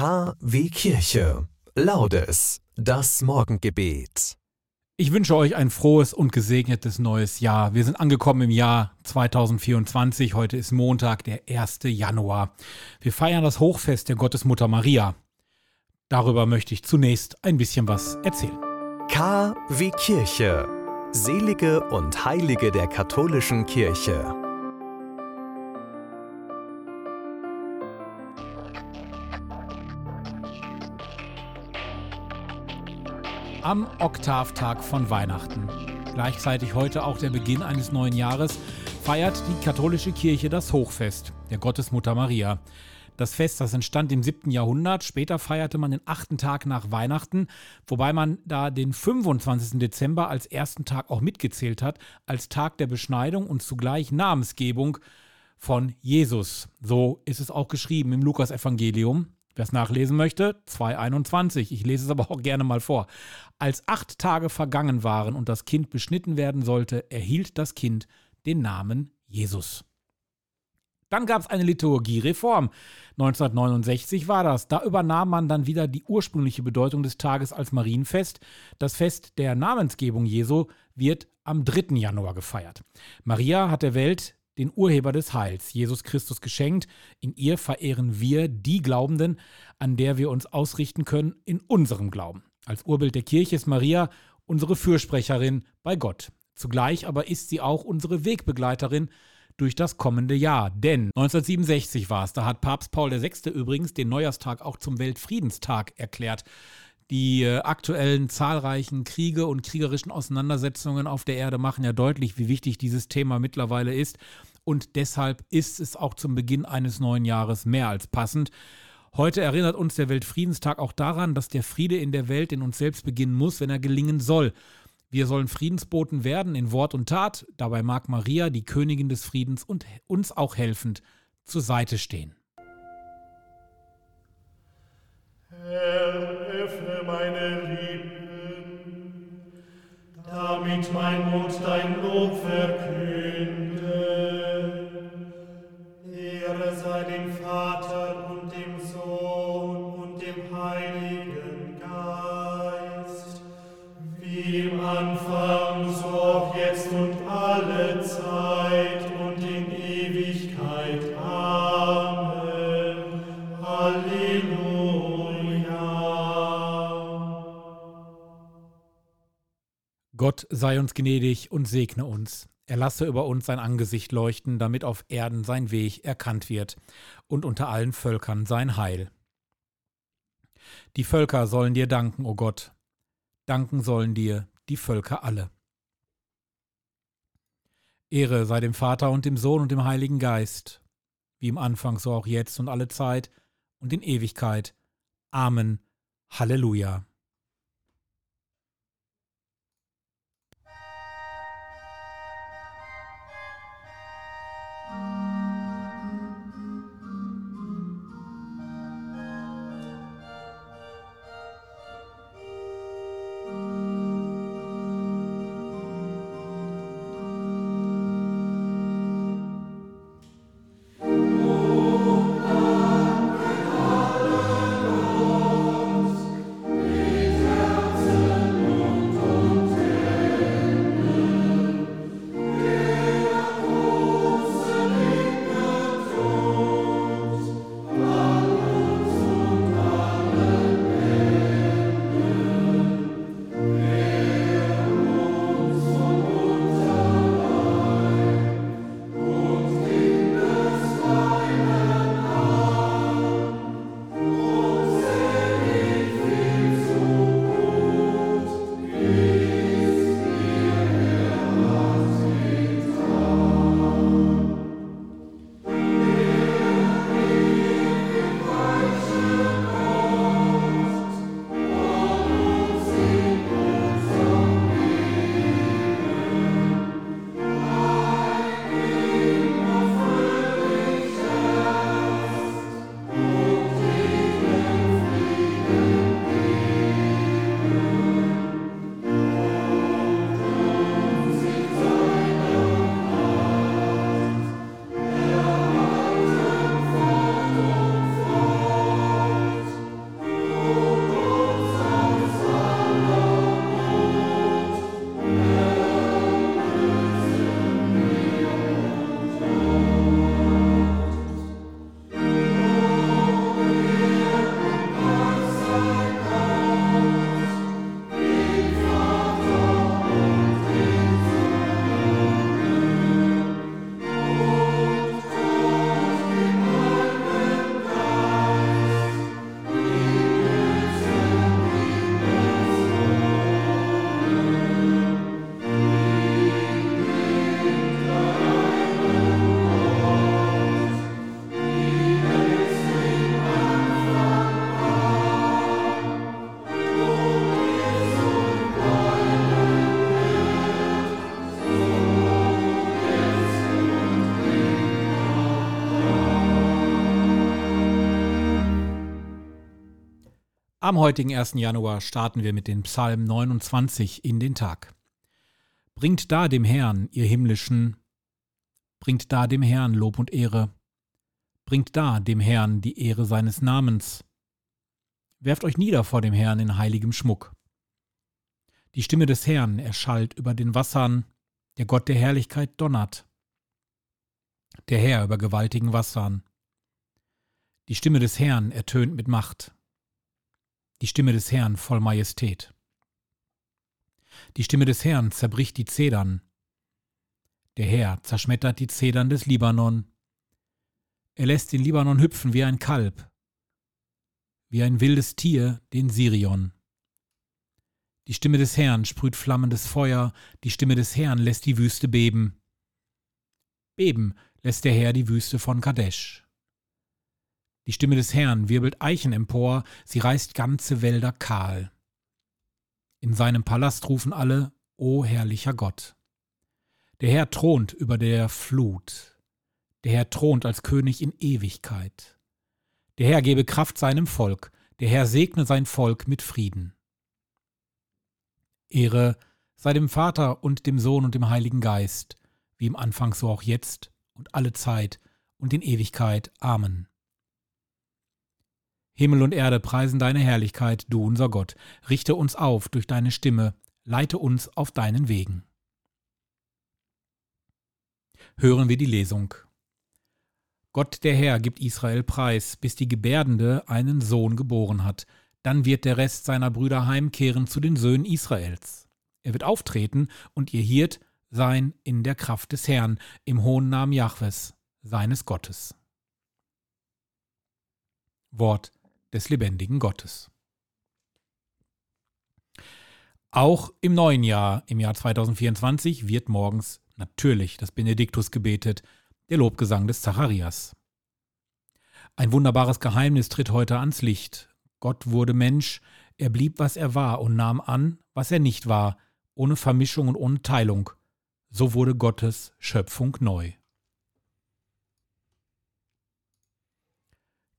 KW Kirche. Laudes. Das Morgengebet. Ich wünsche euch ein frohes und gesegnetes neues Jahr. Wir sind angekommen im Jahr 2024. Heute ist Montag, der 1. Januar. Wir feiern das Hochfest der Gottesmutter Maria. Darüber möchte ich zunächst ein bisschen was erzählen. KW Kirche. Selige und Heilige der katholischen Kirche. Am Oktavtag von Weihnachten, gleichzeitig heute auch der Beginn eines neuen Jahres, feiert die katholische Kirche das Hochfest der Gottesmutter Maria. Das Fest, das entstand im 7. Jahrhundert. Später feierte man den achten Tag nach Weihnachten, wobei man da den 25. Dezember als ersten Tag auch mitgezählt hat, als Tag der Beschneidung und zugleich Namensgebung von Jesus. So ist es auch geschrieben im Lukasevangelium. Wer es nachlesen möchte, 2.21. Ich lese es aber auch gerne mal vor. Als acht Tage vergangen waren und das Kind beschnitten werden sollte, erhielt das Kind den Namen Jesus. Dann gab es eine Liturgiereform. 1969 war das. Da übernahm man dann wieder die ursprüngliche Bedeutung des Tages als Marienfest. Das Fest der Namensgebung Jesu wird am 3. Januar gefeiert. Maria hat der Welt den Urheber des Heils, Jesus Christus, geschenkt. In ihr verehren wir die Glaubenden, an der wir uns ausrichten können in unserem Glauben. Als Urbild der Kirche ist Maria unsere Fürsprecherin bei Gott. Zugleich aber ist sie auch unsere Wegbegleiterin durch das kommende Jahr. Denn 1967 war es, da hat Papst Paul VI. übrigens den Neujahrstag auch zum Weltfriedenstag erklärt. Die äh, aktuellen zahlreichen Kriege und kriegerischen Auseinandersetzungen auf der Erde machen ja deutlich, wie wichtig dieses Thema mittlerweile ist. Und deshalb ist es auch zum Beginn eines neuen Jahres mehr als passend. Heute erinnert uns der Weltfriedenstag auch daran, dass der Friede in der Welt in uns selbst beginnen muss, wenn er gelingen soll. Wir sollen Friedensboten werden in Wort und Tat. Dabei mag Maria, die Königin des Friedens, und uns auch helfend zur Seite stehen. Herr, meine Lippen, damit mein Mund dein Lob verkünde. Ehre sei dem Vater und dem Sohn und dem Heiligen Geist, wie im Anfang, so Gott sei uns gnädig und segne uns. Er lasse über uns sein Angesicht leuchten, damit auf Erden sein Weg erkannt wird und unter allen Völkern sein Heil. Die Völker sollen dir danken, o Gott. Danken sollen dir die Völker alle. Ehre sei dem Vater und dem Sohn und dem Heiligen Geist, wie im Anfang so auch jetzt und alle Zeit und in Ewigkeit. Amen. Halleluja. Am heutigen 1. Januar starten wir mit dem Psalm 29 in den Tag. Bringt da dem Herrn, ihr himmlischen, bringt da dem Herrn Lob und Ehre, bringt da dem Herrn die Ehre seines Namens. Werft euch nieder vor dem Herrn in heiligem Schmuck. Die Stimme des Herrn erschallt über den Wassern, der Gott der Herrlichkeit donnert. Der Herr über gewaltigen Wassern. Die Stimme des Herrn ertönt mit Macht die Stimme des Herrn voll Majestät. Die Stimme des Herrn zerbricht die Zedern. Der Herr zerschmettert die Zedern des Libanon. Er lässt den Libanon hüpfen wie ein Kalb, wie ein wildes Tier den Sirion. Die Stimme des Herrn sprüht flammendes Feuer, die Stimme des Herrn lässt die Wüste beben. Beben lässt der Herr die Wüste von Kadesh. Die Stimme des Herrn wirbelt Eichen empor, sie reißt ganze Wälder kahl. In seinem Palast rufen alle, O herrlicher Gott. Der Herr thront über der Flut. Der Herr thront als König in Ewigkeit. Der Herr gebe Kraft seinem Volk, der Herr segne sein Volk mit Frieden. Ehre sei dem Vater und dem Sohn und dem Heiligen Geist, wie im Anfang so auch jetzt und alle Zeit und in Ewigkeit. Amen. Himmel und Erde preisen deine Herrlichkeit, du unser Gott. Richte uns auf durch deine Stimme, leite uns auf deinen Wegen. Hören wir die Lesung. Gott der Herr gibt Israel preis, bis die Gebärdende einen Sohn geboren hat. Dann wird der Rest seiner Brüder heimkehren zu den Söhnen Israels. Er wird auftreten und ihr Hirt sein in der Kraft des Herrn, im hohen Namen Jahwes, seines Gottes. Wort des lebendigen Gottes. Auch im neuen Jahr, im Jahr 2024, wird morgens natürlich das Benediktus gebetet, der Lobgesang des Zacharias. Ein wunderbares Geheimnis tritt heute ans Licht. Gott wurde Mensch, er blieb, was er war und nahm an, was er nicht war, ohne Vermischung und ohne Teilung. So wurde Gottes Schöpfung neu.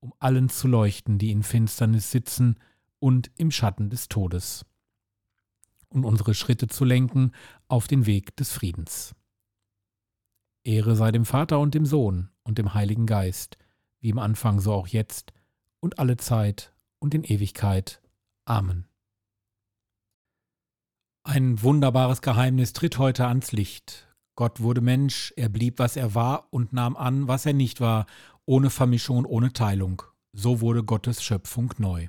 um allen zu leuchten, die in Finsternis sitzen und im Schatten des Todes, und unsere Schritte zu lenken auf den Weg des Friedens. Ehre sei dem Vater und dem Sohn und dem Heiligen Geist, wie im Anfang so auch jetzt und alle Zeit und in Ewigkeit. Amen. Ein wunderbares Geheimnis tritt heute ans Licht. Gott wurde Mensch, er blieb, was er war und nahm an, was er nicht war, ohne Vermischung und ohne Teilung. So wurde Gottes Schöpfung neu.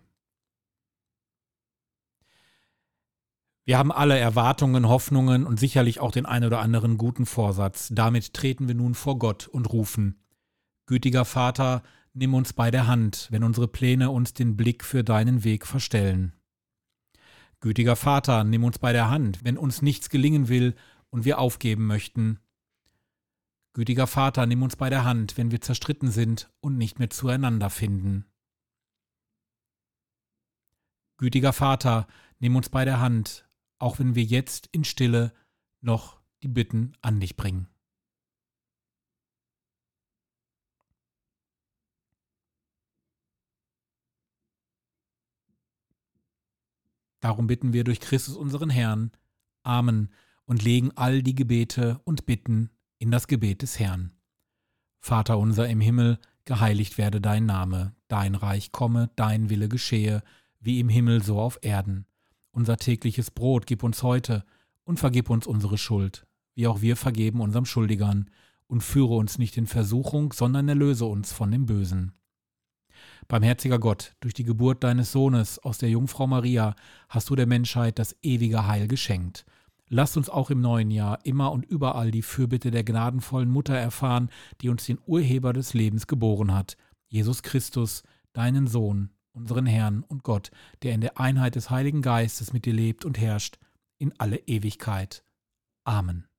Wir haben alle Erwartungen, Hoffnungen und sicherlich auch den ein oder anderen guten Vorsatz. Damit treten wir nun vor Gott und rufen, Gütiger Vater, nimm uns bei der Hand, wenn unsere Pläne uns den Blick für deinen Weg verstellen. Gütiger Vater, nimm uns bei der Hand, wenn uns nichts gelingen will und wir aufgeben möchten. Gütiger Vater, nimm uns bei der Hand, wenn wir zerstritten sind und nicht mehr zueinander finden. Gütiger Vater, nimm uns bei der Hand, auch wenn wir jetzt in Stille noch die Bitten an dich bringen. Darum bitten wir durch Christus unseren Herrn. Amen und legen all die Gebete und Bitten in das Gebet des Herrn. Vater unser im Himmel, geheiligt werde dein Name, dein Reich komme, dein Wille geschehe, wie im Himmel so auf Erden. Unser tägliches Brot gib uns heute und vergib uns unsere Schuld, wie auch wir vergeben unserem Schuldigern, und führe uns nicht in Versuchung, sondern erlöse uns von dem Bösen. Barmherziger Gott, durch die Geburt deines Sohnes aus der Jungfrau Maria hast du der Menschheit das ewige Heil geschenkt. Lass uns auch im neuen Jahr immer und überall die Fürbitte der gnadenvollen Mutter erfahren, die uns den Urheber des Lebens geboren hat, Jesus Christus, deinen Sohn, unseren Herrn und Gott, der in der Einheit des Heiligen Geistes mit dir lebt und herrscht, in alle Ewigkeit. Amen.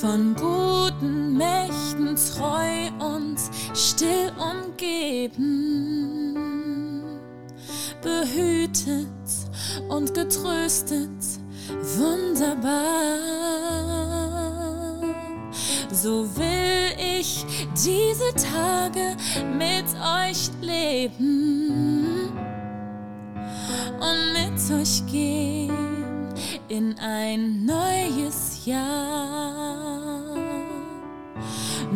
Von guten Mächten treu und still umgeben, behütet und getröstet, wunderbar. So will ich diese Tage mit euch leben und mit euch gehen in ein neues Jahr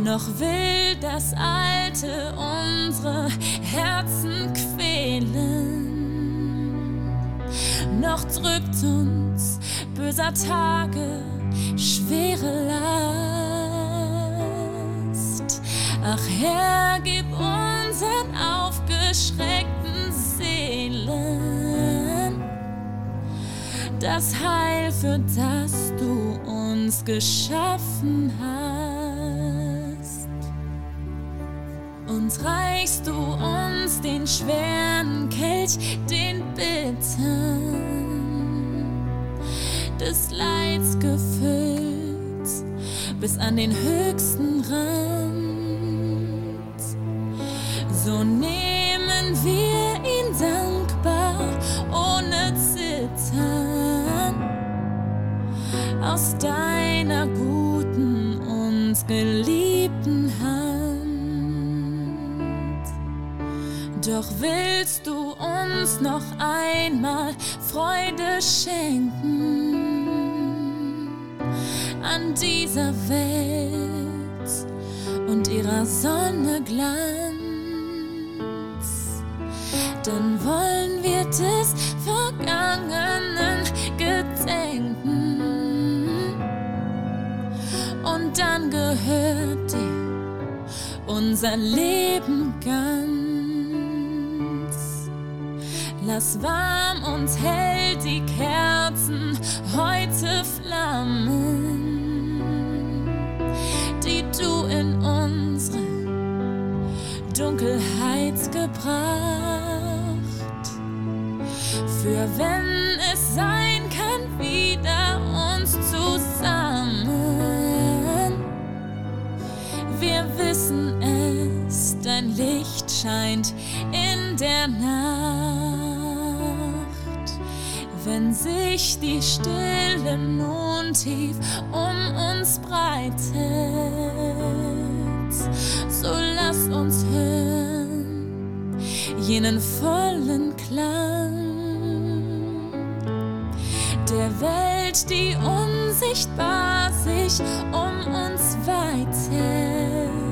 noch will das Alte unsere Herzen quälen. Noch drückt uns böser Tage schwere Last. Ach Herr, gib unseren aufgeschreckten Seelen das Heil, für das uns geschaffen hast. und reichst du uns den schweren Kelch, den Bittern des Leids gefüllt bis an den höchsten Rand. So nehmen wir deiner guten und geliebten Hand. Doch willst du uns noch einmal Freude schenken an dieser Welt und ihrer Sonne Glanz? Dann wollen wir des Vergangenen gedenken dann gehört dir unser Leben ganz. Lass warm und hell die Kerzen heute flammen, die du in unsere Dunkelheit gebracht. Für wenn es sein scheint in der Nacht. Wenn sich die Stille nun tief um uns breitet, so lass uns hören jenen vollen Klang der Welt, die unsichtbar sich um uns weitet,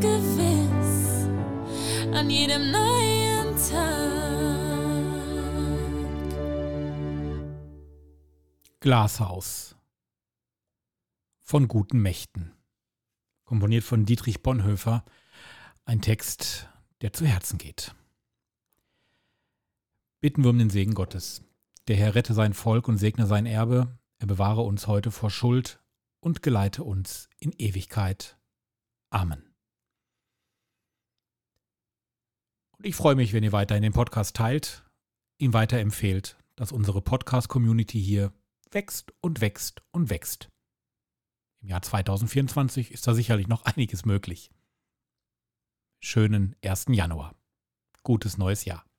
gewiss an jedem neuen Tag. Glashaus von guten Mächten. komponiert von Dietrich Bonhoeffer. Ein Text, der zu Herzen geht. Bitten wir um den Segen Gottes. Der Herr rette sein Volk und segne sein Erbe. Er bewahre uns heute vor Schuld und geleite uns in Ewigkeit. Amen. Und ich freue mich, wenn ihr weiterhin den Podcast teilt, ihn weiterempfehlt, dass unsere Podcast-Community hier wächst und wächst und wächst. Im Jahr 2024 ist da sicherlich noch einiges möglich. Schönen 1. Januar. Gutes neues Jahr.